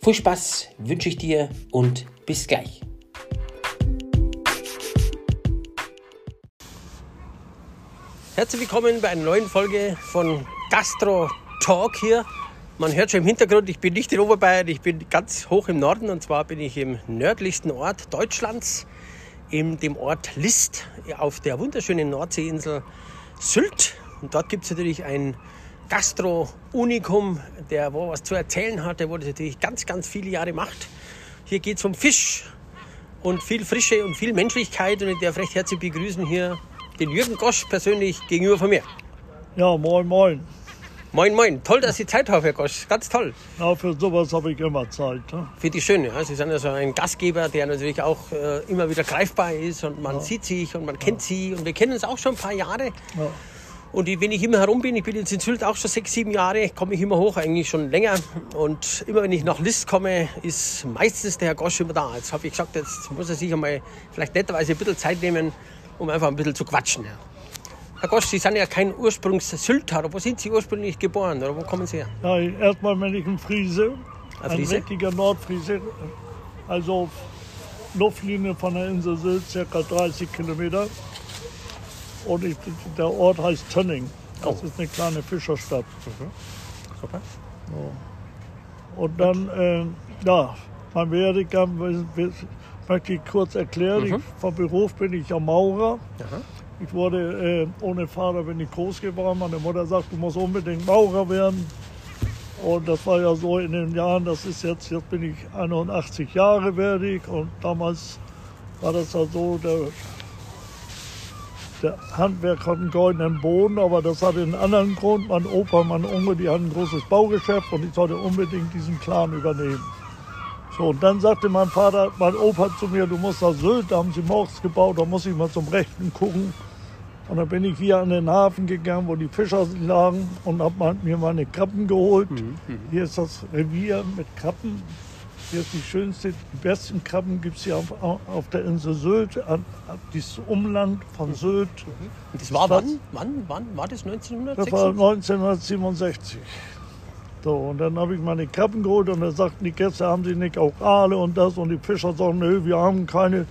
Viel Spaß wünsche ich dir und bis gleich. Herzlich willkommen bei einer neuen Folge von Gastro Talk hier. Man hört schon im Hintergrund, ich bin nicht in Oberbayern, ich bin ganz hoch im Norden und zwar bin ich im nördlichsten Ort Deutschlands, in dem Ort List auf der wunderschönen Nordseeinsel Sylt. Und dort gibt es natürlich ein Gastro-Unikum, der wo was zu erzählen hat, der das natürlich ganz, ganz viele Jahre macht. Hier geht es um Fisch und viel Frische und viel Menschlichkeit und ich darf recht herzlich begrüßen hier den Jürgen Gosch persönlich gegenüber von mir. Ja, moin, moin. Moin, moin. Toll, dass Sie Zeit haben, Herr Gosch. Ganz toll. Ja, für sowas habe ich immer Zeit. Ne? Für die Schöne. Ja. Sie sind also ein Gastgeber, der natürlich auch äh, immer wieder greifbar ist und man ja. sieht sich und man kennt ja. Sie und wir kennen uns auch schon ein paar Jahre. Ja. Und wenn ich immer herum bin, ich bin jetzt in Sylt auch schon sechs, sieben Jahre, komme ich immer hoch, eigentlich schon länger. Und immer wenn ich nach List komme, ist meistens der Herr Gosch immer da. Jetzt habe ich gesagt, jetzt muss er sich einmal vielleicht netterweise ein bisschen Zeit nehmen, um einfach ein bisschen zu quatschen. Herr Gosch, Sie sind ja kein Ursprungs-Sylter. Wo sind Sie ursprünglich geboren oder wo kommen Sie her? Ja, erstmal bin ich ein Friese, ein, ein richtiger Nordfriese. Also Luftlinie von der Insel Sylt, ca. 30 Kilometer. Und ich, der Ort heißt Tönning. Das oh. ist eine kleine Fischerstadt. Mhm. Super. So. Und dann, äh, ja, mein Werdegang möchte ich kurz erklären. Mhm. Ich, vom Beruf bin ich ja Maurer. Mhm. Ich wurde äh, ohne Vater bin ich groß geworden. Meine Mutter sagt, du musst unbedingt Maurer werden. Und das war ja so in den Jahren, das ist jetzt, jetzt bin ich 81 Jahre werde ich und damals war das ja so, der der Handwerk hat einen goldenen Boden, aber das hatte einen anderen Grund. Mein Opa, mein Onkel, die hatten ein großes Baugeschäft und ich sollte unbedingt diesen Clan übernehmen. So, und dann sagte mein Vater, mein Opa zu mir, du musst nach Sylt, da haben sie morgens gebaut, da muss ich mal zum Rechten gucken. Und dann bin ich hier an den Hafen gegangen, wo die Fischer lagen und habe mir meine Krabben geholt. Mhm, mhm. Hier ist das Revier mit Krabben. Ist die schönste, die besten Krabben gibt es hier auf, auf, der Insel Sylt, an, dieses Umland von Sylt. Und das war das wann? wann? Wann war das? 1966? Das war 1967. So, und dann habe ich meine Krabben geholt und dann sagten die Gäste, haben sie nicht auch Aale und das? Und die Fischer sagen, nö, wir haben keine.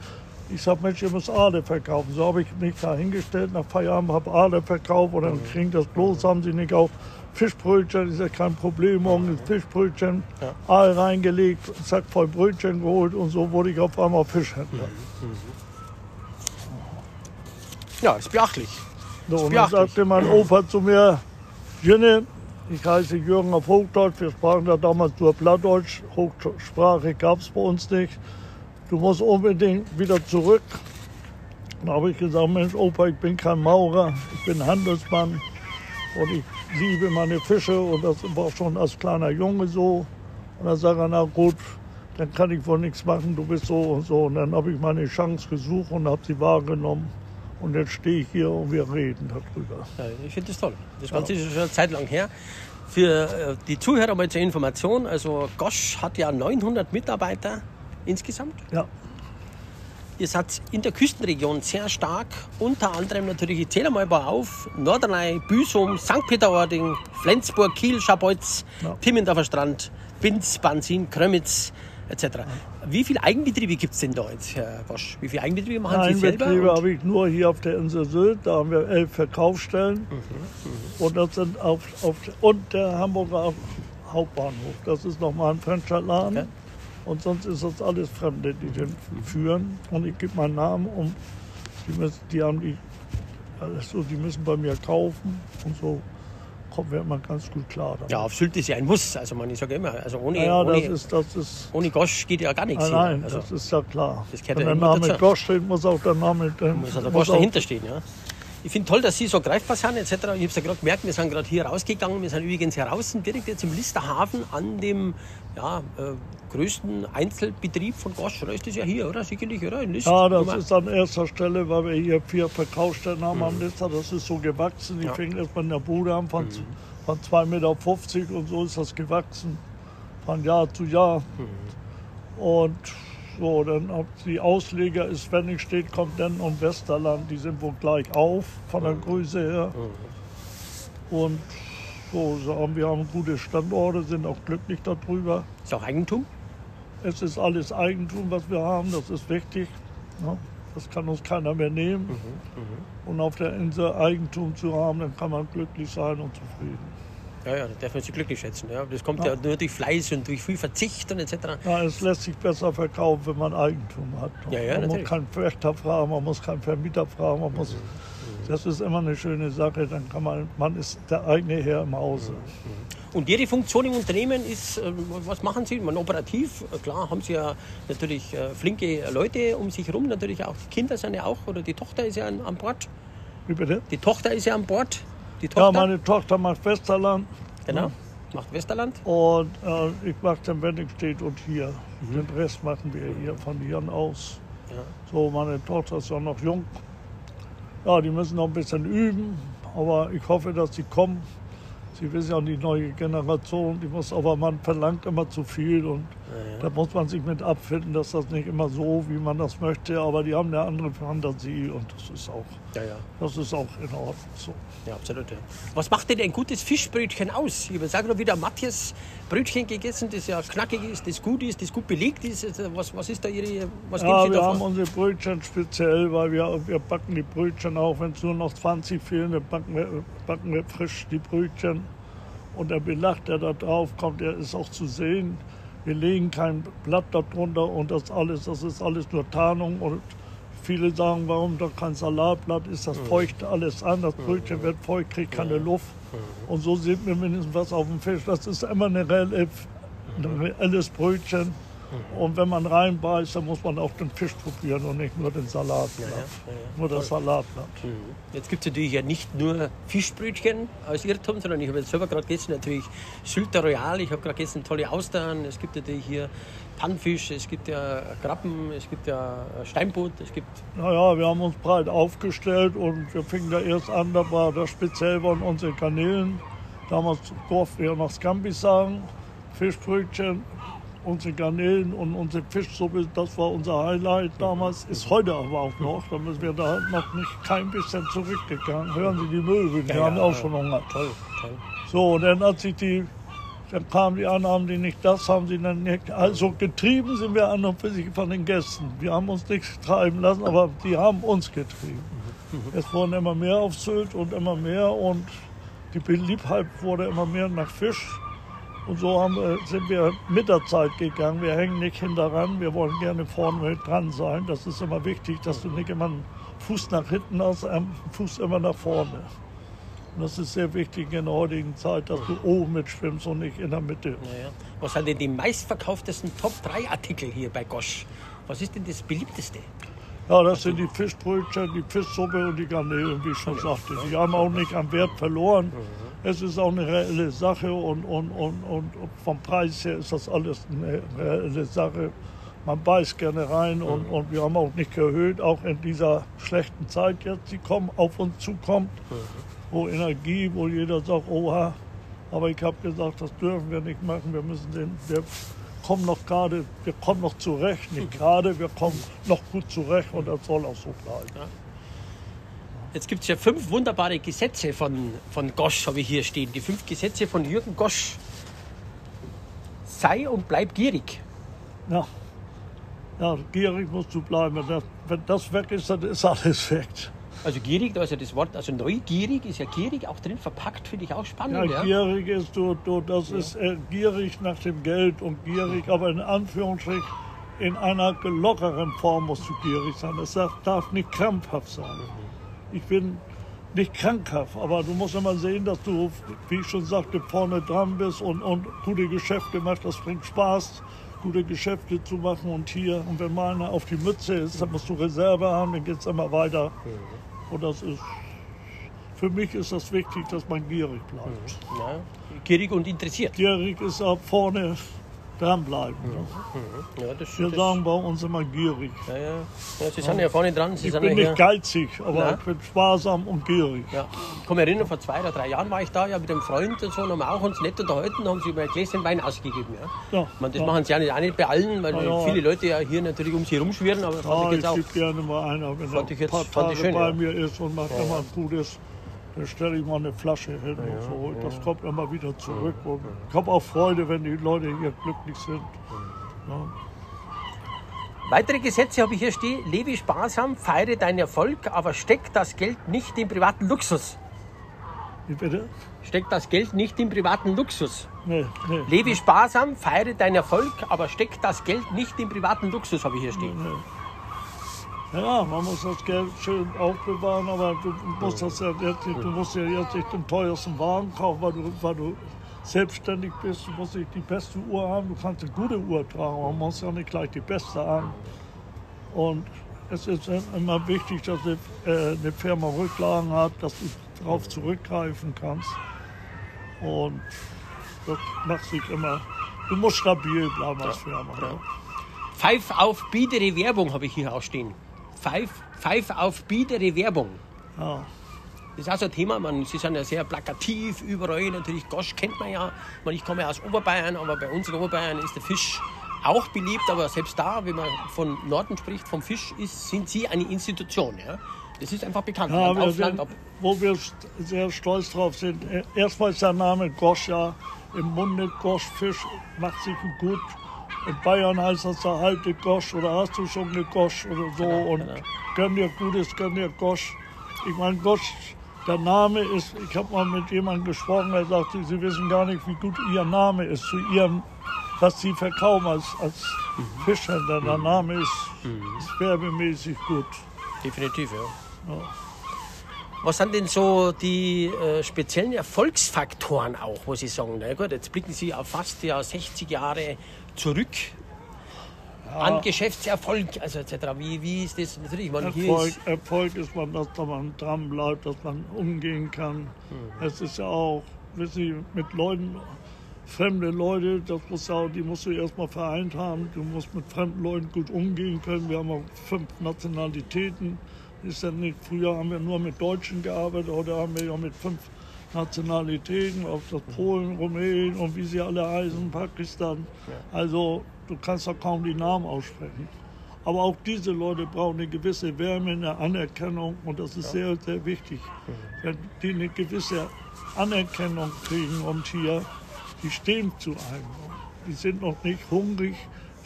Ich sage, Mensch, ihr müsst Aale verkaufen. So habe ich mich da hingestellt, nach Feierabend habe Aale verkauft und dann mhm. kriegen das bloß, haben sie nicht auch. Fischbrötchen ist ja kein Problem, morgen ist Fischbrötchen, ja. Aal reingelegt, Sack voll Brötchen geholt und so wurde ich auf einmal Fischhändler. Mhm. Ja, ist beachtlich. So, ist und dann sagte mein Opa zu mir, Jünne, ich heiße Jürgen auf Hochdeutsch, wir sprachen da damals nur Plattdeutsch, Hochsprache gab es bei uns nicht. Du musst unbedingt wieder zurück. Dann habe ich gesagt, Mensch Opa, ich bin kein Maurer, ich bin Handelsmann und ich liebe meine Fische und das war schon als kleiner Junge so. Und dann sage ich, na gut, dann kann ich wohl nichts machen, du bist so und so. Und dann habe ich meine Chance gesucht und habe sie wahrgenommen. Und jetzt stehe ich hier und wir reden darüber. Ja, ich finde das toll. Das Ganze ja. ist schon eine Zeit lang her. Für äh, die Zuhörer mal zur Information, also Gosch hat ja 900 Mitarbeiter insgesamt. Ja. Ihr seid in der Küstenregion sehr stark, unter anderem natürlich, ich zähle mal ein paar auf, Norderney, Büsum, St. Peter-Ording, Flensburg, Kiel, Schabolz, ja. Timmendorfer Strand, Binz, Bansin, Krömitz etc. Wie viele Eigenbetriebe gibt es denn da jetzt, Herr Bosch? Wie viele Eigenbetriebe machen Sie selber? Eigenbetriebe habe ich nur hier auf der Insel Sylt, da haben wir elf Verkaufsstellen mhm, mhm. und das sind auf, auf und der Hamburger Hauptbahnhof, das ist nochmal ein Franchise-Laden. Okay. Und sonst ist das alles Fremde, die den führen. Und ich gebe meinen Namen und die, müssen, die haben die, also die müssen bei mir kaufen und so kommen wir immer ganz gut klar. Damit. Ja, auf Sylt ist ja ein Muss. Also man, ich sage immer, also ohne, ja, ohne, ist, das ist, ohne Gosch geht ja gar nichts. Nein, nein also, das ist ja klar. Das Wenn der Name dazu. Gosch steht, muss auch der Name muss, also Gosch dahinter stehen. Ja. Ich finde toll, dass Sie so greifbar sind etc. Ich habe es ja gerade gemerkt, wir sind gerade hier rausgegangen. Wir sind übrigens heraus direkt jetzt im Listerhafen an dem ja, äh, größten Einzelbetrieb von Gosch. Oder ist das ja hier, oder? Sicherlich, oder? In List, ja, das ist an erster Stelle, weil wir hier vier Verkaufsstellen haben mhm. am Lister. Das ist so gewachsen. Die ja. fingen erst mal in der Bude an von, mhm. von 2,50 Meter und so ist das gewachsen. Von Jahr zu Jahr. Mhm. Und so, dann die Ausleger ist, wenn ich steht, kommt dann und Westerland, die sind wohl gleich auf von der. Größe her. Mhm. Und so sagen wir haben gute Standorte, sind auch glücklich darüber. Ist auch Eigentum? Es ist alles Eigentum, was wir haben, das ist wichtig. Ja, das kann uns keiner mehr nehmen. Mhm, mh. Und auf der Insel Eigentum zu haben, dann kann man glücklich sein und zufrieden. Ja, ja, da darf man sich glücklich schätzen. Ja. Das kommt ja. ja. nur durch Fleiß und durch viel Verzicht und etc. Ja, es lässt sich besser verkaufen, wenn man Eigentum hat. Ja, ja, man natürlich. muss keinen Wächter fragen, man muss keinen Vermieter fragen, man muss, mhm. das ist immer eine schöne Sache, dann kann man, man ist der eigene Herr im Hause. Mhm. Und Ihre Funktion im Unternehmen ist, äh, was machen Sie? Man operativ, klar, haben Sie ja natürlich äh, flinke Leute um sich herum, natürlich auch die Kinder sind ja auch, oder die Tochter ist ja an Bord. Wie bitte? Die Tochter ist ja an Bord. Die Tochter? Ja, meine Tochter macht Westerland. Genau, macht Westerland. Und äh, ich mache den Wenningstedt und hier. Mhm. Den Rest machen wir hier von hier aus. Ja. So, meine Tochter ist ja noch jung. Ja, die müssen noch ein bisschen üben, aber ich hoffe, dass sie kommen. Sie wissen ja, die neue Generation, die muss, aber man verlangt immer zu viel und ja, ja. da muss man sich mit abfinden, dass das nicht immer so, wie man das möchte, aber die haben eine andere Fantasie und das ist auch, ja, Das ist auch in Ordnung so. Ja, absolut. Was macht denn ein gutes Fischbrötchen aus? Ich sage nur wieder Matthias Brötchen gegessen, das ja knackig ist, das gut ist, das gut belegt ist. Also was, was ist da Ihre, was ja, Sie wir haben unsere Brötchen speziell, weil wir, wir backen die Brötchen auch, wenn es nur noch 20 fehlen, dann backen wir, backen wir frisch die Brötchen. Und der Belag, der da drauf kommt, der ist auch zu sehen. Wir legen kein Blatt darunter und das alles, das ist alles nur Tarnung und Viele sagen, warum doch kein Salatblatt ist, das mhm. feucht alles an, das Brötchen wird feucht, kriegt keine Luft. Mhm. Und so sieht man mindestens was auf dem Fisch. Das ist immer eine reelle, ein reelles Brötchen. Mhm. Und wenn man reinbeißt, dann muss man auch den Fisch probieren und nicht nur den Salatblatt. Ja, ja, ja, nur das Salatblatt. Mhm. Jetzt gibt es natürlich ja nicht nur Fischbrötchen aus Irrtum, sondern ich habe jetzt selber gerade gegessen, natürlich Sylter Royal, ich habe gerade gegessen tolle Austern, es gibt natürlich hier Pannfisch, es gibt ja Krabben, es gibt ja Steinbutt, es gibt... Naja, wir haben uns breit aufgestellt und wir fingen da erst an, da war das speziell waren unsere Kanälen. Damals durften wir noch Scampi sagen, Fischbrötchen, unsere Garnelen und unsere Fischsuppe, das war unser Highlight damals, ist heute aber auch noch. Da müssen wir da noch nicht kein bisschen zurückgegangen. Hören Sie die Möwen, die ja, haben ja, auch schon Hunger. Toll, toll. So, und dann hat sich die, dann kamen die anderen, haben die nicht das, haben sie dann nicht. Also getrieben sind wir an und für sich von den Gästen. Wir haben uns nichts treiben lassen, aber die haben uns getrieben. Es wurden immer mehr auf Sylt und immer mehr und die Beliebtheit wurde immer mehr nach Fisch. Und so haben, sind wir mit der Zeit gegangen. Wir hängen nicht hinteran, wir wollen gerne vorne mit dran sein. Das ist immer wichtig, dass du nicht immer einen Fuß nach hinten hast, einen Fuß immer nach vorne. Und das ist sehr wichtig in der heutigen Zeit, dass du oben mitschwimmst und nicht in der Mitte. Ja, Was sind denn die meistverkauftesten Top 3 Artikel hier bei Gosch? Was ist denn das beliebteste? Ja, das sind die Fischbrötchen, die Fischsuppe und die Garnelen, wie ich schon sagte. Die haben auch nicht an Wert verloren. Mhm. Es ist auch eine reelle Sache und, und, und, und vom Preis her ist das alles eine reelle Sache. Man beißt gerne rein und, mhm. und wir haben auch nicht erhöht, auch in dieser schlechten Zeit jetzt, die kommen, auf uns zukommt, mhm. Wo Energie, wo jeder sagt, oha, aber ich habe gesagt, das dürfen wir nicht machen, wir müssen den, wir kommen noch gerade, wir kommen noch zurecht, nicht gerade, wir kommen noch gut zurecht und das soll auch so bleiben. Ja. Jetzt gibt es ja fünf wunderbare Gesetze von, von Gosch, habe ich hier stehen. Die fünf Gesetze von Jürgen Gosch. Sei und bleib gierig. Ja, ja gierig musst du bleiben. Wenn das weg ist, dann ist alles weg. Also gierig, da ist ja das Wort, also neugierig ist ja gierig auch drin verpackt, finde ich auch spannend. Ja, ja. gierig ist du, du das ja. ist äh, gierig nach dem Geld und gierig, aber in Anführungsstrichen in einer lockeren Form musst du gierig sein. Das darf, darf nicht krampfhaft sein. Ich bin nicht krankhaft, aber du musst immer sehen, dass du, wie ich schon sagte, vorne dran bist und, und gute Geschäfte machst. Das bringt Spaß, gute Geschäfte zu machen und hier. Und wenn mal einer auf die Mütze ist, dann musst du Reserve haben, dann geht es immer weiter. Und das ist, für mich ist das wichtig, dass man gierig bleibt. Mhm. Ja, gierig und interessiert. Gierig ist auch vorne dranbleiben. Ne? Mhm. Ja, das, Wir das, sagen bei uns immer gierig. ja, ja. ja, Sie sind ja vorne dran. Sie Ich sind bin ja nicht hier. geizig, aber Ja. ich bin sparsam und gierig. Ja. Ich kann mich erinnern, vor zwei oder drei Jahren war ich da ja, mit einem Freund und so, und haben wir auch uns nett unterhalten, haben sie mir ein Gläschen Wein ausgegeben. Ja. Ja, Man, das ja. machen sie ja nicht, auch nicht bei allen, weil Ja, ja. viele Leute ja hier natürlich um sie rumschwirren, aber fand Ja, ich jetzt ich auch. gebe gerne mal einer, wenn er Fand ein ich jetzt- paar fand ich Tage schön, bei ja. mir ist und macht immer Gutes. Dann stelle ich mal eine Flasche hin und so. Das kommt immer wieder zurück. Und ich habe auch Freude, wenn die Leute hier glücklich sind. Ja. Weitere Gesetze habe ich hier stehen. Lebe sparsam, feiere deinen Erfolg, aber steck das Geld nicht in privaten Luxus. Wie bitte? Steck das Geld nicht in privaten Luxus. Nee, nee. Lebe sparsam, feiere deinen Erfolg, aber steck das Geld nicht in privaten Luxus, habe ich hier stehen. Ja, man muss das Geld schön aufbewahren, aber du musst, das ja jetzt, nicht- du musst ja jetzt nicht den teuersten Wagen kaufen, weil du, weil du selbstständig bist. Du musst nicht die beste Uhr haben, du kannst eine gute Uhr tragen, aber man muss ja nicht gleich die beste haben. Und es ist immer wichtig, dass eine, äh, Firma Rücklagen hat, dass du darauf zurückgreifen kannst. Und das macht sich immer, du musst stabil bleiben als Firma. ne? Pfeif auf biedere Werbung habe ich hier auch stehen. Pfeif, Pfeif auf biedere Werbung. Ja. Das ist auch so ein Thema, man, sie sind ja sehr plakativ, überall natürlich, Gosch kennt man ja. Man, ich komme ja aus Oberbayern, aber bei uns in Oberbayern ist der Fisch auch beliebt, aber selbst da, wenn man von Norden spricht, vom Fisch, ist, sind sie eine Institution. Ja? Das ist einfach bekannt. Ja, Land auf, Land ab. wo wir sehr stolz drauf sind. Erstmal ist der Name Gosch ja im Munde. Goschfisch macht sich gut. In Bayern heißt das der alte Gosch oder hast du schon gegoscht oder so. und genau. gönn dir Gutes, gönn dir Gosch. Ich meine, Gosch, der Name ist, ich habe mal mit jemandem gesprochen, der sagte, sie wissen gar nicht, wie gut ihr Name ist zu ihrem, was sie verkaufen als, als Mhm. Fischhändler. Der Name ist, ist werbemäßig gut. Definitiv, ja. Ja. Was sind denn so die äh, speziellen Erfolgsfaktoren auch, wo Sie sagen, na gut, jetzt blicken Sie auf fast ja 60 Jahre zurück an Geschäftserfolg, also etc. Wie, wie ist das? Natürlich, man, Erfolg, ist, Erfolg ist man, dass man dran bleibt, dass man umgehen kann. Es ist ja auch, wissen Sie, mit Leuten, fremde Leute, das muss ja, die musst du erstmal vereint haben. Du musst mit fremden Leuten gut umgehen können. Wir haben auch fünf Nationalitäten. Ist ja nicht, früher haben wir nur mit Deutschen gearbeitet, heute haben wir ja mit fünf Nationalitäten, ob das Polen, Rumänien und wie sie alle heißen, Pakistan. Also du kannst doch kaum die Namen aussprechen. Aber auch diese Leute brauchen eine gewisse Wärme, eine Anerkennung und das ist sehr, sehr wichtig. Wenn die eine gewisse Anerkennung kriegen und hier, die stehen zu einem. Die sind noch nicht hungrig,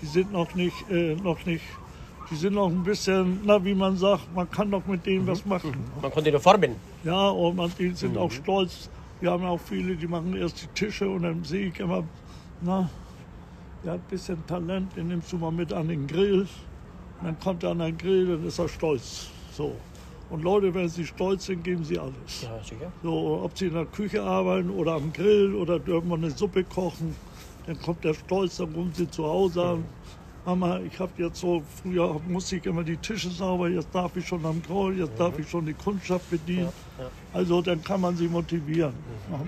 die sind noch nicht, äh, noch nicht, die sind noch ein bisschen, na wie man sagt, man kann doch mit denen was machen. man konnte nur formen. Ja, und man, die sind auch stolz. Wir haben auch viele, die machen erst die Tische und dann sehe ich immer, na, der hat ein bisschen Talent, den nimmst du mal mit an den Grill. Und dann kommt er an den Grill, dann ist er stolz. So. Und Leute, wenn sie stolz sind, geben sie alles. Ja, sicher. So, ob sie in der Küche arbeiten oder am Grill oder dürfen wir eine Suppe kochen, dann kommt der Stolz, dann rufen sie zu Hause an. Mama, ich habe jetzt so, früher musste ich immer die Tische sauber, jetzt darf ich schon am Grill, jetzt darf ich schon die Kundschaft bedienen. Also dann kann man sie motivieren.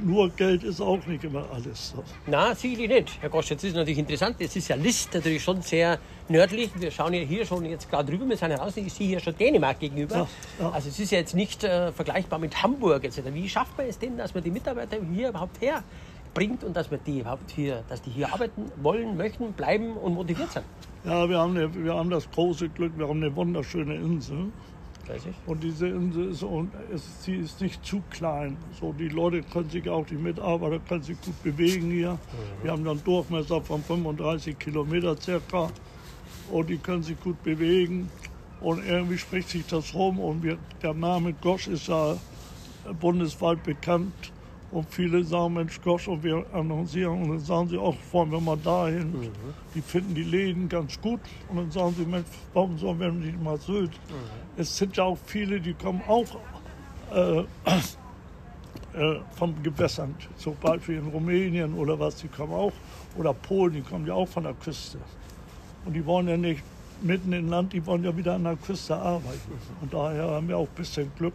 Nur Geld ist auch nicht immer alles. Na, sicherlich nicht. Herr Gosch, jetzt ist natürlich interessant. Es ist ja List natürlich schon sehr nördlich. Wir schauen ja hier schon jetzt gerade drüber. Wir sind heraus. Ich sehe hier schon Dänemark gegenüber. Ja, ja. Also es ist ja jetzt nicht äh, vergleichbar mit Hamburg. Etc. Wie schafft man es denn, dass man die Mitarbeiter hier überhaupt herbringt und dass man die überhaupt hier, dass die hier arbeiten wollen, möchten, bleiben und motiviert sind? Ja, wir haben, wir haben das große Glück, wir haben eine wunderschöne Insel. Und diese Insel ist, und es, sie ist nicht zu klein. So, die Leute können sich auch, die Mitarbeiter können sich gut bewegen hier. Wir haben dann Durchmesser von 35 Kilometer circa. Und die können sich gut bewegen. Und irgendwie spricht sich das rum. Und wir, der Name Gosch ist ja bundesweit bekannt. Und viele sagen, Mensch, Gosch, und wir annoncieren. Und dann sagen sie auch, wollen wir mal dahin. Die finden die Läden ganz gut. Und dann sagen sie, Mensch, warum sollen wir nicht mal Sylt? Es sind ja auch viele, die kommen auch äh, äh, vom Gewässern. Zum Beispiel in Rumänien oder was, die kommen auch. Oder Polen, die kommen ja auch von der Küste. Und die wollen ja nicht mitten im Land, die wollen ja wieder an der Küste arbeiten. Und daher haben wir auch ein bisschen Glück.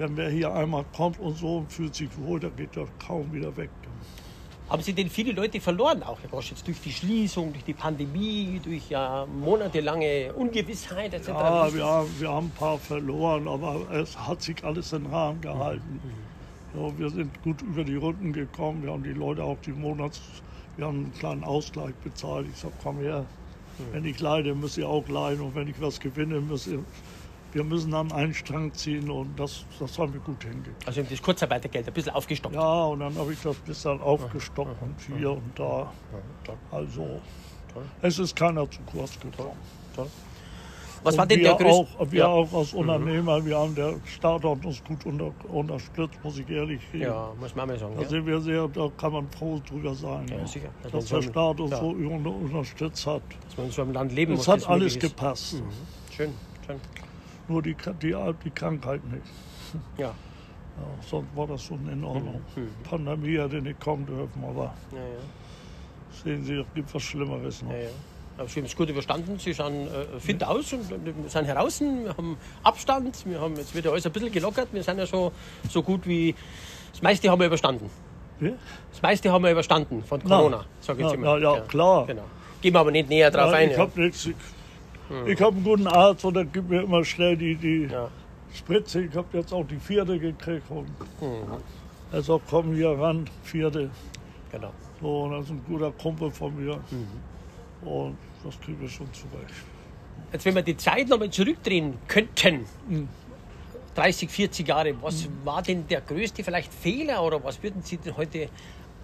Wenn wer hier einmal kommt und so und fühlt sich wohl, dann geht er kaum wieder weg. Haben Sie denn viele Leute verloren, auch Herr Gosch, jetzt durch die Schließung, durch die Pandemie, durch ja monatelange Ungewissheit etc.? Ja, wir haben, wir haben ein paar verloren, aber es hat sich alles im Rahmen gehalten. Mhm. Ja, wir sind gut über die Runden gekommen, wir haben die Leute auch die Monats, wir haben einen kleinen Ausgleich bezahlt. Ich sage, komm her, mhm. wenn ich leide, müsst ihr auch leiden und wenn ich was gewinne, müsst ihr wir müssen an einen Strang ziehen und das, das haben wir gut hingekriegt. Also das Kurzarbeitergeld ein bisschen aufgestockt? Ja, und dann habe ich das ein bisschen aufgestockt ja, und hier ja, und da. Ja, also Toll. es ist keiner zu kurz gekommen. Toll. Was und war denn der größte? Auch, wir auch als mhm. Unternehmer, mhm. wir haben der Staat hat uns gut unter, unterstützt, muss ich ehrlich sagen. Ja, muss man mal sagen. Da sind wir sehr, da kann man froh drüber sein. Ja, sicher. Dass, dass der Staat uns so unterstützt hat. Dass man in so einem Land leben das muss. Das hat alles gepasst. Mhm. Schön, schön nur die, die, die Krankheit nicht. Ja. ja. Sonst war das schon in Ordnung. Mhm. Pandemie hätte nicht kommen dürfen, aber ja, ja. sehen Sie, es gibt was Schlimmeres noch. Ja, aber Sie haben es gut überstanden, Sie schauen äh, fit aus und wir sind heraus, wir haben Abstand, wir haben, jetzt wird ja alles ein bisschen gelockert, wir sind ja schon so gut wie, das meiste haben wir überstanden. Ja? Das meiste haben wir überstanden von Corona, sage ich jetzt immer. Ja, ja, klar. Genau. Gehen wir aber nicht näher drauf ein. Ich habe nichts, Mhm. Ich habe einen guten Arzt und der gibt mir immer schnell die, die ja. Spritze. Ich habe jetzt auch die vierte gekriegt. Und mhm. Also komm hier ran, vierte. Genau. So, und das ist ein guter Kumpel von mir. Mhm. Und das kriegen wir schon zurecht. Jetzt, wenn wir die Zeit nochmal zurückdrehen könnten, 30, mhm. 40 Jahre, was mhm. war denn der größte vielleicht Fehler oder was würden Sie denn heute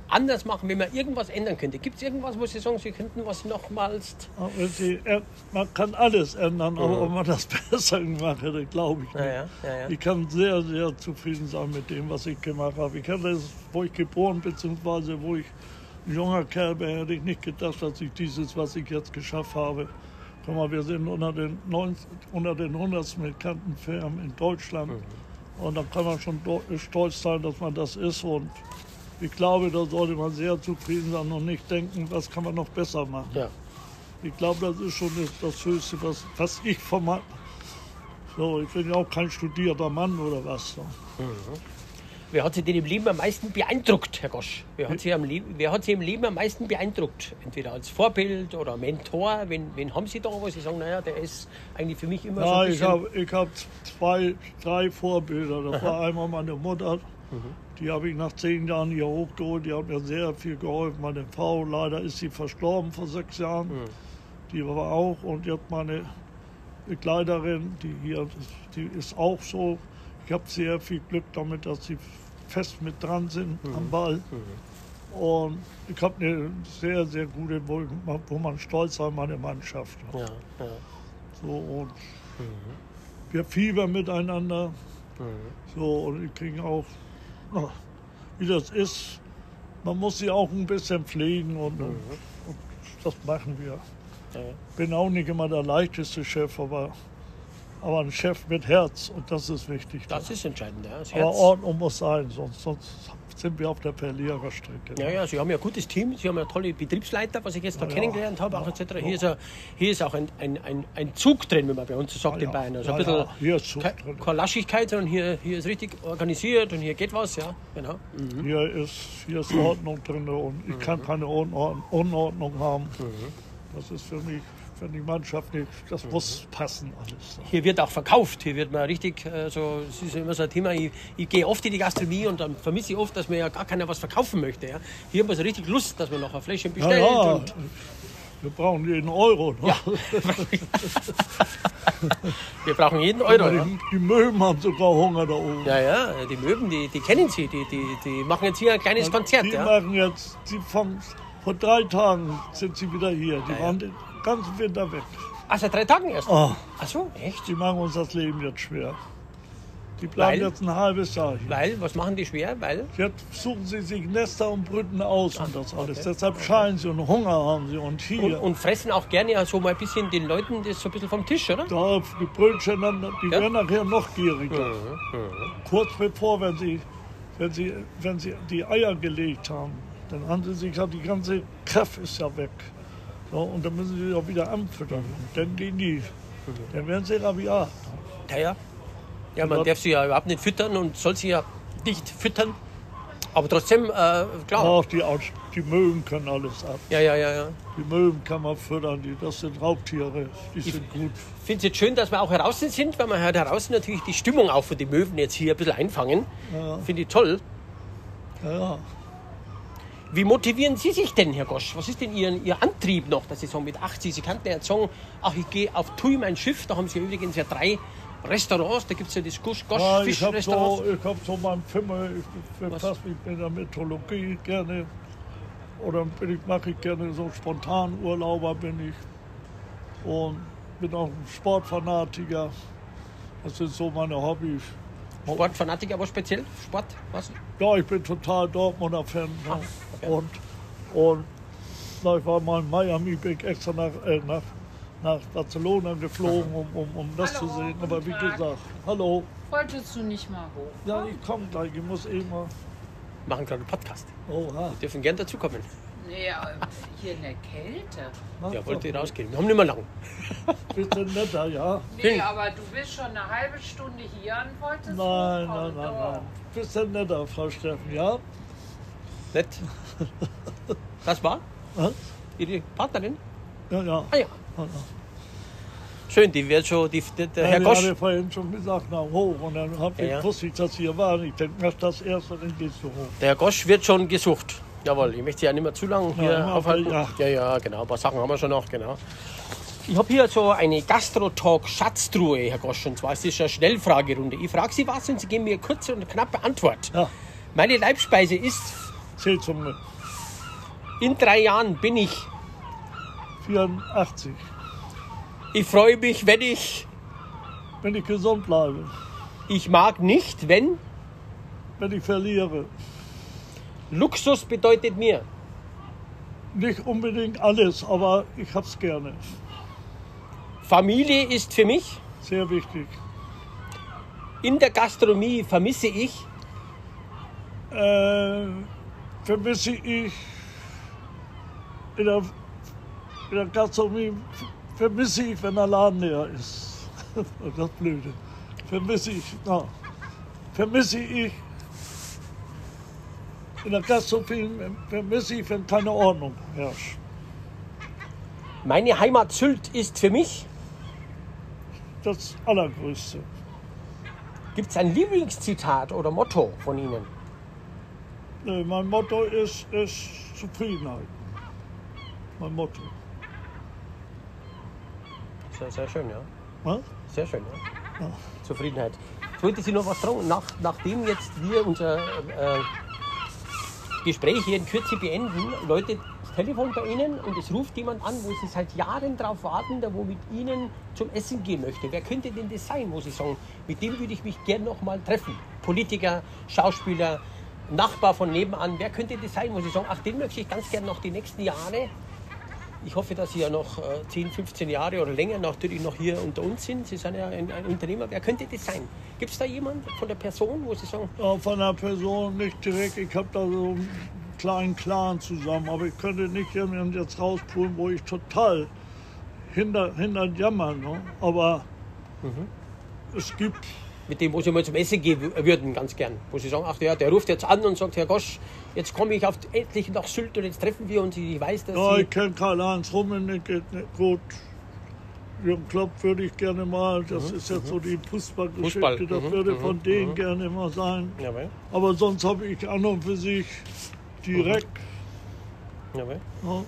anders machen, wenn man irgendwas ändern könnte? Gibt es irgendwas, wo Sie sagen, Sie könnten was nochmals... Sie, man kann alles ändern, aber mhm. ob man das besser gemacht hätte, glaube ich nicht. Ja, ja, ja, ich kann sehr, sehr zufrieden sein mit dem, was ich gemacht habe. Ich hätte es, wo ich geboren bzw. wo ich ein junger Kerl bin, hätte ich nicht gedacht, dass ich dieses, was ich jetzt geschafft habe, Guck mal, wir sind unter den, 90, unter den 100 bekannten Firmen in Deutschland. Mhm. Und da kann man schon stolz sein, dass man das ist. Und ich glaube, da sollte man sehr zufrieden sein und nicht denken, was kann man noch besser machen. Ja. Ich glaube, das ist schon das, das Höchste, was, was ich vom so, ich bin ja auch kein studierter Mann oder was. So. Mhm. Wer hat Sie denn im Leben am meisten beeindruckt, Herr Gosch? Wer hat, Sie am Leben, wer hat Sie im Leben am meisten beeindruckt? Entweder als Vorbild oder Mentor? Wen, wen haben Sie da, wo Sie sagen, naja, der ist eigentlich für mich immer ja, so ein bisschen... Ich habe hab zwei, drei Vorbilder. Das Aha. war einmal meine Mutter, mhm. Die habe ich nach zehn Jahren hier hochgeholt. Die hat mir sehr viel geholfen. Meine Frau, leider ist sie verstorben vor sechs Jahren. Mhm. Die war auch. Und jetzt meine Begleiterin, die hier, die ist auch so. Ich habe sehr viel Glück damit, dass sie fest mit dran sind mhm. am Ball. Mhm. Und ich habe eine sehr, sehr gute, wo man stolz auf meine Mannschaft hat. Ja, ja. So, und mhm. wir fiebern miteinander. So, und ich kriege auch wie das ist, man muss sie auch ein bisschen pflegen und, mhm. und das machen wir. Ja. Bin auch nicht immer der leichteste Chef, aber, aber ein Chef mit Herz und das ist wichtig. Das ist entscheidend, ja. Das aber Ordnung muss sein, sonst, sonst sind wir auf der Verliererstrecke. Ja, ja, Sie haben ja ein gutes Team, Sie haben ja tolle Betriebsleiter, was ich jetzt da ja, kennengelernt habe, auch etc. Hier ist, ja, hier ist auch ein, ein, ein, ein Zug drin, wenn man bei uns so sagt, ja, in Bayern. Also ein bisschen hier ist Zug drin. keine Laschigkeit, sondern hier, hier ist richtig organisiert und hier geht was, ja, genau. Mhm. Hier, ist, hier ist Ordnung drin und ich mhm. kann keine Unordnung haben. Mhm. Das ist für mich wenn die Mannschaft nicht, das muss passen alles. Hier wird auch verkauft, hier wird man richtig, also es ist immer so ein Thema, ich, ich gehe oft in die Gastronomie und dann vermisse ich oft, dass mir ja gar keiner was verkaufen möchte. Ja. Hier haben wir so richtig Lust, dass man noch ein Fläschchen bestellt. Ja, ja. wir brauchen jeden Euro. Ne? Ja. wir brauchen jeden Euro. Die, ja. die, Möwen haben sogar Hunger da oben. Ja, ja, die Möwen, die, die kennen Sie, die, die, die machen jetzt hier ein kleines Konzert. Die machen jetzt, die von, vor drei Tagen sind sie wieder hier. Die waren ganzen Winter weg. Ach, seit drei Tagen erst? Oh. Ach so, echt? Die machen uns das Leben jetzt schwer. Die bleiben Weil? jetzt ein halbes Jahr hier. Weil? Was machen die schwer? Weil? Jetzt suchen sie sich Nester und Brüten aus und das alles. Okay. Deshalb scheinen sie und Hunger haben sie und hier. Und, und, fressen auch gerne so mal ein bisschen den Leuten das so ein bisschen vom Tisch, oder? Da, die Brötchen, dann, die ja? werden nachher noch gieriger. Mhm. Mhm. Kurz bevor, wenn sie, wenn, sie, wenn sie die Eier gelegt haben, dann haben sie sich, die ganze Kraft ist ja weg. So, und dann müssen sie auch wieder anfüttern. Dann gehen die, dann werden sie rabiat. Ja, ja. Ja, man darf sie ja überhaupt nicht füttern und soll sie ja nicht füttern. Aber trotzdem, äh, klar. Auch die, die Möwen können alles ab. Ja, ja, ja, ja. Die Möwen kann man füttern, die, das sind Raubtiere, die Ich sind gut. Ich finde es jetzt schön, dass wir auch heraus sind, weil wir halt heraus natürlich die Stimmung auch von den Möwen jetzt hier ein bisschen einfangen. Ja. Finde ich toll. Ja, ja. Wie motivieren Sie sich denn, Herr Gosch? Was ist denn Ihr, Ihr Antrieb noch, dass Sie sagen, mit 80, Sie könnten ja jetzt sagen, ach, ich gehe auf Tui mein Schiff, da haben Sie übrigens ja drei Restaurants, da gibt es ja das Gosch, Gosch Ja, ich habe so, ich hab so mein Fimmel, ich befasse mich mit der Mythologie gerne. Oder bin ich, mache ich gerne so Spontanurlauber bin ich. Und bin auch ein Sportfanatiker. Das sind so meine Hobbys. Sportfanatiker, aber speziell? Sport? Was? Ja, ich bin total Dortmunder Fan. Ne? Ah, okay. Und, und na, ich war mal in Miami, bin ich extra nach, äh, nach, nach Barcelona geflogen, um, um, um das Hallo, zu sehen. Aber wie Tag. gesagt, hallo. Wolltest du nicht mal hoch? Ja, ich komme gleich, ich muss eh mal. Machen gerade einen Podcast. Oha. Dürfen gern dazukommen. Nee, hier in der Kälte. mach Ja, wollte rausgehen. Wir haben nicht mehr lang. Bisschen netter, ja? Nee, aber du bist schon eine halbe Stunde hier und wolltest Nein, nein, nein, nein. Bisschen netter, Frau Steffen, ja? Nett. Das war Was? Ihre Partnerin? Ja, ja. Ah ja. ja. Schön, die wird schon, die, der, der ja Herr Gosch. hatte vorhin schon gesagt, na hoch. Und dann hab Ja, ich, ja. wusste ich, dass Sie hier waren. Ich denke, das erste, dann gehst du hoch. Der Herr Gosch wird schon gesucht. Jawohl, ich möchte Sie ja nicht mehr zu lange hier Ja, aufhalten. ja. ja, ja, genau. Ein paar Sachen haben wir schon noch, genau. Ich habe hier so eine Gastro-Talk-Schatztruhe, Herr Gosch. Und zwar ist das eine Schnellfragerunde. Ich frage Sie was und Sie geben mir eine kurze und knappe Antwort. Ja, Meine Leibspeise ist, zählt zum in drei Jahren bin ich. 84. Ich freue mich, wenn ich. Wenn ich gesund bleibe, Ich mag nicht, wenn. wenn ich verliere. Luxus bedeutet mir. Nicht unbedingt alles, aber ich hab's gerne. Familie ist für mich. Sehr wichtig. In der Gastronomie vermisse ich. Äh, vermisse ich in der, in der Gastronomie, vermisse ich, wenn der Laden leer ist. das Blöde. Vermisse ich, na, vermisse ich in der Gastronomie, vermisse ich, wenn keine Ordnung herrscht. Meine Heimat Sylt ist für mich. Das Allergrößte. Gibt es ein Lieblingszitat oder Motto von Ihnen? Äh, Mein Motto ist, ist Zufriedenheit. Mein Motto. Sehr, sehr schön, ja. Was? Sehr schön, ja. Zufriedenheit. Ich wollte Sie noch was fragen. Nach, nachdem jetzt wir unser äh, Gespräch hier in Kürze beenden, läutet das Telefon bei Ihnen und es ruft jemand an, wo Sie seit Jahren darauf warten, der wo mit Ihnen zum Essen gehen möchte. Wer könnte denn das sein, wo Sie sagen, mit dem würde ich mich gern noch mal treffen? Politiker, Schauspieler, Nachbar von nebenan. Wer könnte das sein, wo Sie sagen, ach, den möchte ich ganz gern noch die nächsten Jahre ich hoffe, dass Sie ja noch äh, 10, 15 Jahre oder länger natürlich noch hier unter uns sind. Sie sind ja ein, ein Unternehmer. Wer könnte das sein? Gibt es da jemanden von der Person, wo Sie sagen, Ja, von einer Person nicht direkt. Ich habe da so einen kleinen Clan zusammen, aber ich könnte nicht jemanden jetzt rauspulen, wo ich total hinter, hinter jammern. Ne? Aber es gibt, mit dem, wo Sie mal zum Essen gehen wü- würden, ganz gern? Wo Sie sagen, ach ja, der ruft jetzt an und sagt, Herr Gosch, jetzt komme ich auf, endlich nach Sylt und jetzt treffen wir uns. Ich weiß, dass ja, Sie... ich kenne Karl-Heinz Rummenigge geht nicht gut. Jürgen Klopp würde ich gerne mal, das ist jetzt so die Fußballgeschichte, Fußball, das mhm, würde mhm, von denen gerne mal sein. Jawohl, Aber sonst habe ich an und für sich direkt. jawohl. Ja.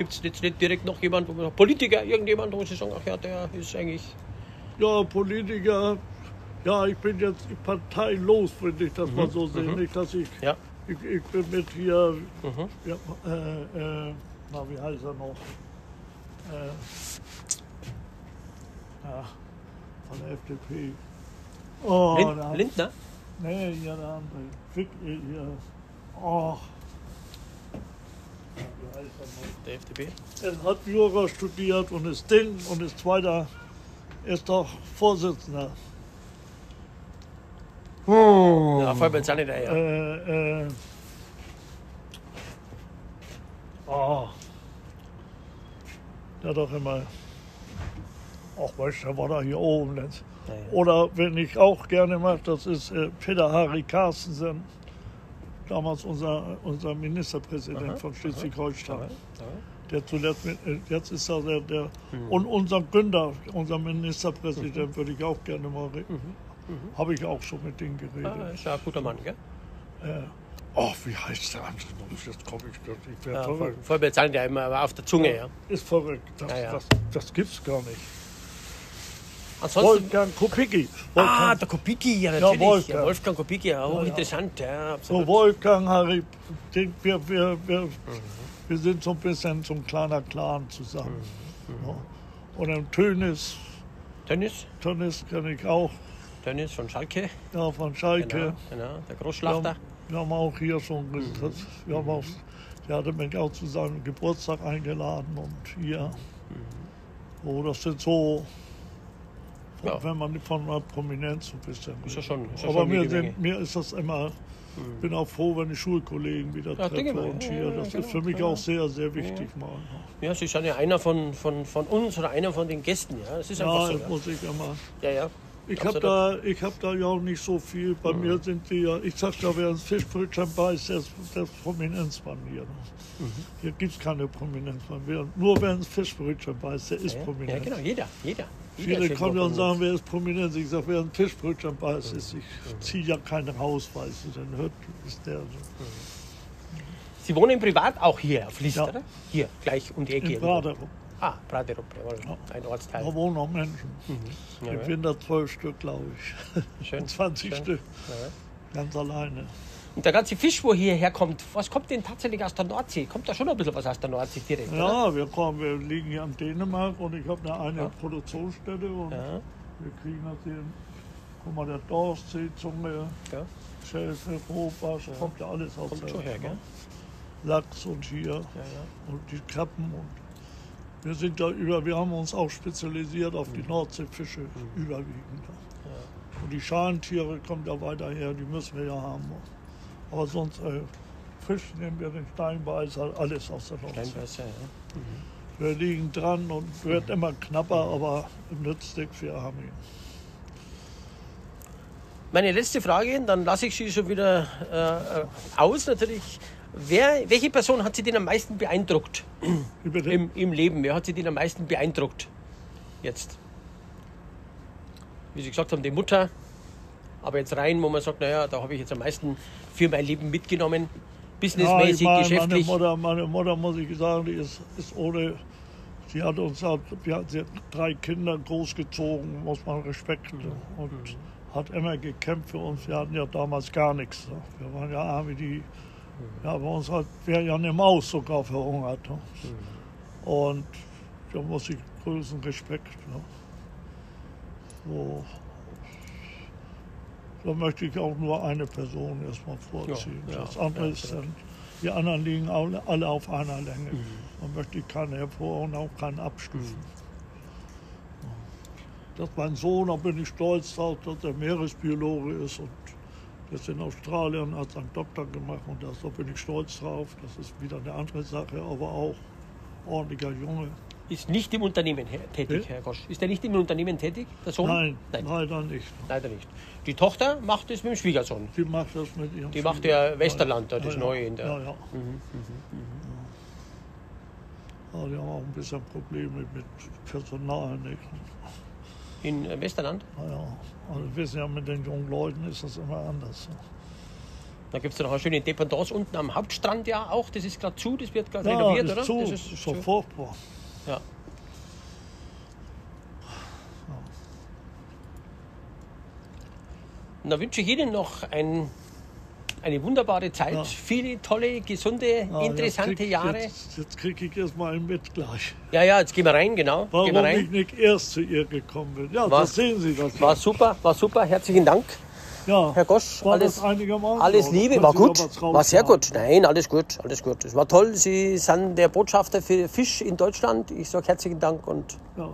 Gibt es jetzt nicht direkt noch jemand, wo man sagt, Politiker, irgendjemand, wo Sie sagen, ach ja, der ist eigentlich... Ja, Politiker, ja, ich bin jetzt parteilos, wenn ich das mal so sehe. Nicht, dass ich, Ja, ich, ich bin mit hier, Mhm. ja, äh, äh, na, wie heißt er noch? Äh, ja, von der FDP. Oh, Lind, da, Lindner? nee, hier der andere. Fick, hier. Oh. Ja, Wie heißt er noch? Der FDP. Er hat Jura studiert und ist Ding und ist zweiter, ist doch Vorsitzender. Ja, fällt mir jetzt auch nicht ein. Ja. Äh, äh, oh. Der hat doch immer. Ach, weißt du, war da hier oben. Ja, ja. Oder wenn ich auch gerne mache, das ist äh, Peter Harry Carstensen, damals unser, unser Ministerpräsident Aha, von Schleswig-Holstein. Der zuletzt mit, äh, jetzt ist er der, der Mhm. und unser Günther, unser Ministerpräsident, würde ich auch gerne mal reden. Habe ich auch schon mit denen geredet. Ah, ist ja ein guter Mann, gell? Äh, ach, wie heißt der andere? Jetzt komme ich gleich. Ich werde Ja, voll, verrückt. voll bezahlen ja immer auf der Zunge, ja. Ist verrückt. Das, Ja, ja. das, das gibt's gar nicht. Ansonsten. Wolfgang Kopicki. Ah, Wolfgang, der Kopicki, ja, natürlich. Ja, Wolfgang. Wolfgang, Kopicki, ja, ja. hochinteressant, ja, so absolut. Wolfgang, Harry, wir, wir, wir, Mhm. wir sind so ein bisschen so ein kleiner Clan zusammen. Mhm. Ja. Und im Tönis, Tönnies, Tönnis kenne ich auch, Tönnies von Schalke, ja, von Schalke. genau, genau, der Wir Großschlachter. haben, wir haben auch hier schon, Mhm. das, wir haben auch, der hatte mich auch zu seinem Geburtstag eingeladen und hier. Oh, das sind so, Mhm. Ja. wenn man von einer Prominenz ein bisschen. Ist ja schon- ist ja Aber schon mir, sind, mir ist das immer, bin auch froh, wenn ich Schulkollegen wieder Ja, treffe und Ja, hier. ja, Das genau, ist für mich ja. auch sehr, sehr wichtig mal. Ja, Sie sind ja einer von, von, von uns oder einer von den Gästen, ja. Das ist einfach Ja, so. das Ja, muss ich immer. ja. ja. Ich habe da, ich hab da ja auch nicht so viel. Bei mir sind die ja, ich sag ja, wer ein Fischbrötchen beißt, der ist, der ist Prominenz bei mir. Hier gibt es keine Prominenz bei mir. Nur wer ein Fischbrötchen beißt, der ist Ja, ja, Prominenz. genau, jeder, jeder. Viele kommen ja und sagen, wer ist Prominenz? Ich sage, wer ein Fischbrötchen beißt, ist. Ich ziehe ja keinen raus, weißt du. Dann hört, ist der so. Sie wohnen privat auch hier auf List, Ja. oder? Hier, gleich um die Ecke. In. Braderup. Ah, Braderup, jawohl. Ein Ortsteil. Da wohnen auch Menschen. Ja, Ich ja. bin da zwölf Stück, glaube ich. Schön. 20 schön. Stück. Ja, ja. Ganz alleine. Und der ganze Fisch, wo hierher kommt, was kommt denn tatsächlich aus der Nordsee? Kommt da schon ein bisschen was aus der Nordsee direkt, oder? Ja, wir kommen, wir liegen hier in Dänemark und ich habe eine, eine Ja. Produktionsstätte und Ja, wir kriegen das hier, guck mal, der Dorstsee, Zunge, ja. Schäfe, Rohbarsch, kommt ja alles aus Kommt der schon her, gell? Lachs und hier Ja, ja. und die Krabben und wir sind da über, wir haben uns auch spezialisiert auf Mhm. die Nordseefische überwiegend. Und die Schalentiere kommen da weiter her, die müssen wir ja haben. Aber sonst äh, Fisch nehmen wir den Steinbeißer, alles aus der Nordsee. Steinbeißer, ja. Wir liegen dran und wird immer knapper, aber nützt nichts, wir haben ihn. Meine letzte Frage, dann lasse ich Sie schon wieder äh, aus. Natürlich, wer, welche Person hat Sie denn am meisten beeindruckt im, im Leben? Wer hat Sie denn am meisten beeindruckt jetzt? Wie Sie gesagt haben, die Mutter. Aber jetzt rein, wo man sagt, naja, da habe ich jetzt am meisten für mein Leben mitgenommen. ja, ich Businessmäßig, meine, meine geschäftlich. Mutter, meine Mutter, muss ich sagen, die ist, ist ohne. Sie hat uns hat, sie hat drei Kinder großgezogen, muss man Respekt. Und hat immer gekämpft für uns. Wir hatten ja damals gar nichts. Wir waren ja arme, die. Ja, bei uns hat, wäre ja eine Maus sogar verhungert. ne? Und da muss ich größten Respekt. ne? So. Da möchte ich auch nur eine Person erstmal vorziehen. Ja, ja, das andere ja, ist dann, die anderen liegen alle, alle auf einer Länge. Man möchte keinen hervor und auch keinen abstufen. Das ist mein Sohn, da bin ich stolz drauf, dass er Meeresbiologe ist und ist in Australien, hat seinen Doktor gemacht und das, da bin ich stolz drauf. Das ist wieder eine andere Sache, aber auch ordentlicher Junge. Ist nicht im Unternehmen tätig? Herr Gosch. Ist er nicht im Unternehmen tätig, der Sohn? Nein, Nein, leider nicht. leider nicht. Die Tochter macht es mit dem Schwiegersohn. Die macht das mit ihrem Die macht ja Westerland, da, das ja, Neue in der- Ja, ja. Ja, die haben auch ein bisschen Probleme mit Personal. Nicht? In äh, Westerland. Naja, also wir wissen ja, mit den jungen Leuten ist das immer anders. Da gibt es ja noch eine schöne Dependance unten am Hauptstrand ja auch. Das ist gerade zu, das wird gerade Ja, renoviert, ist oder? zu, Das ist ist so furchtbar. Ja. Und da wünsche ich Ihnen noch ein, eine wunderbare Zeit, Ja. viele tolle, gesunde, Ja, interessante jetzt Jahre. Jetzt, jetzt kriege ich erstmal einen mit gleich. Ja, ja, jetzt gehen wir rein, genau. Warum wir ich rein. nicht erst zu ihr gekommen bin. Ja, Was? das sehen Sie das. War super, war super. Herzlichen Dank, ja. Herr Gosch. Alles, alles Liebe, war gut. War sehr gut. Nein, alles gut, alles gut. Es war toll. Sie sind der Botschafter für Fisch in Deutschland. Ich sage herzlichen Dank und Ja.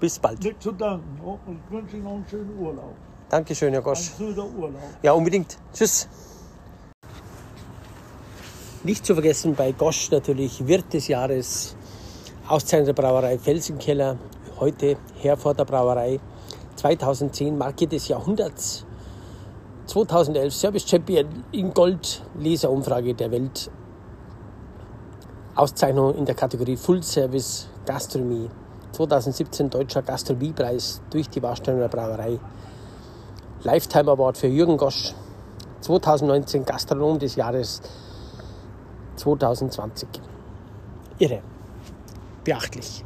bis bald. Nicht zu danken. Und ich wünsche Ihnen noch einen schönen Urlaub. Dankeschön, Herr Ein Gosch. schöner Urlaub. Ja, unbedingt. Tschüss. Nicht zu vergessen bei Gosch natürlich Wirt des Jahres, Auszeichnung der Brauerei Felsenkeller, heute Herforder Brauerei 2010 Marke des Jahrhunderts. 2011 Service Champion in Gold Leserumfrage der Welt. Auszeichnung in der Kategorie Full Service Gastronomie. 2017 Deutscher Gastronomiepreis durch die Warsteiner Brauerei. Lifetime Award für Jürgen Gosch. 2019 Gastronom des Jahres 2020. Irre. Beachtlich.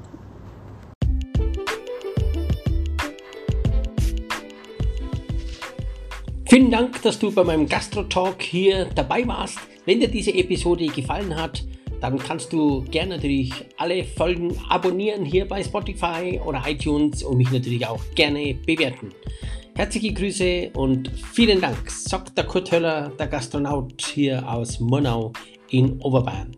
Vielen Dank, dass du bei meinem Gastro-Talk hier dabei warst. Wenn dir diese Episode gefallen hat, dann kannst du gerne natürlich alle Folgen abonnieren hier bei Spotify oder iTunes und mich natürlich auch gerne bewerten. Herzliche Grüße und vielen Dank, sagt der Kurt Höller, der Gastronaut hier aus Monau in Oberbayern.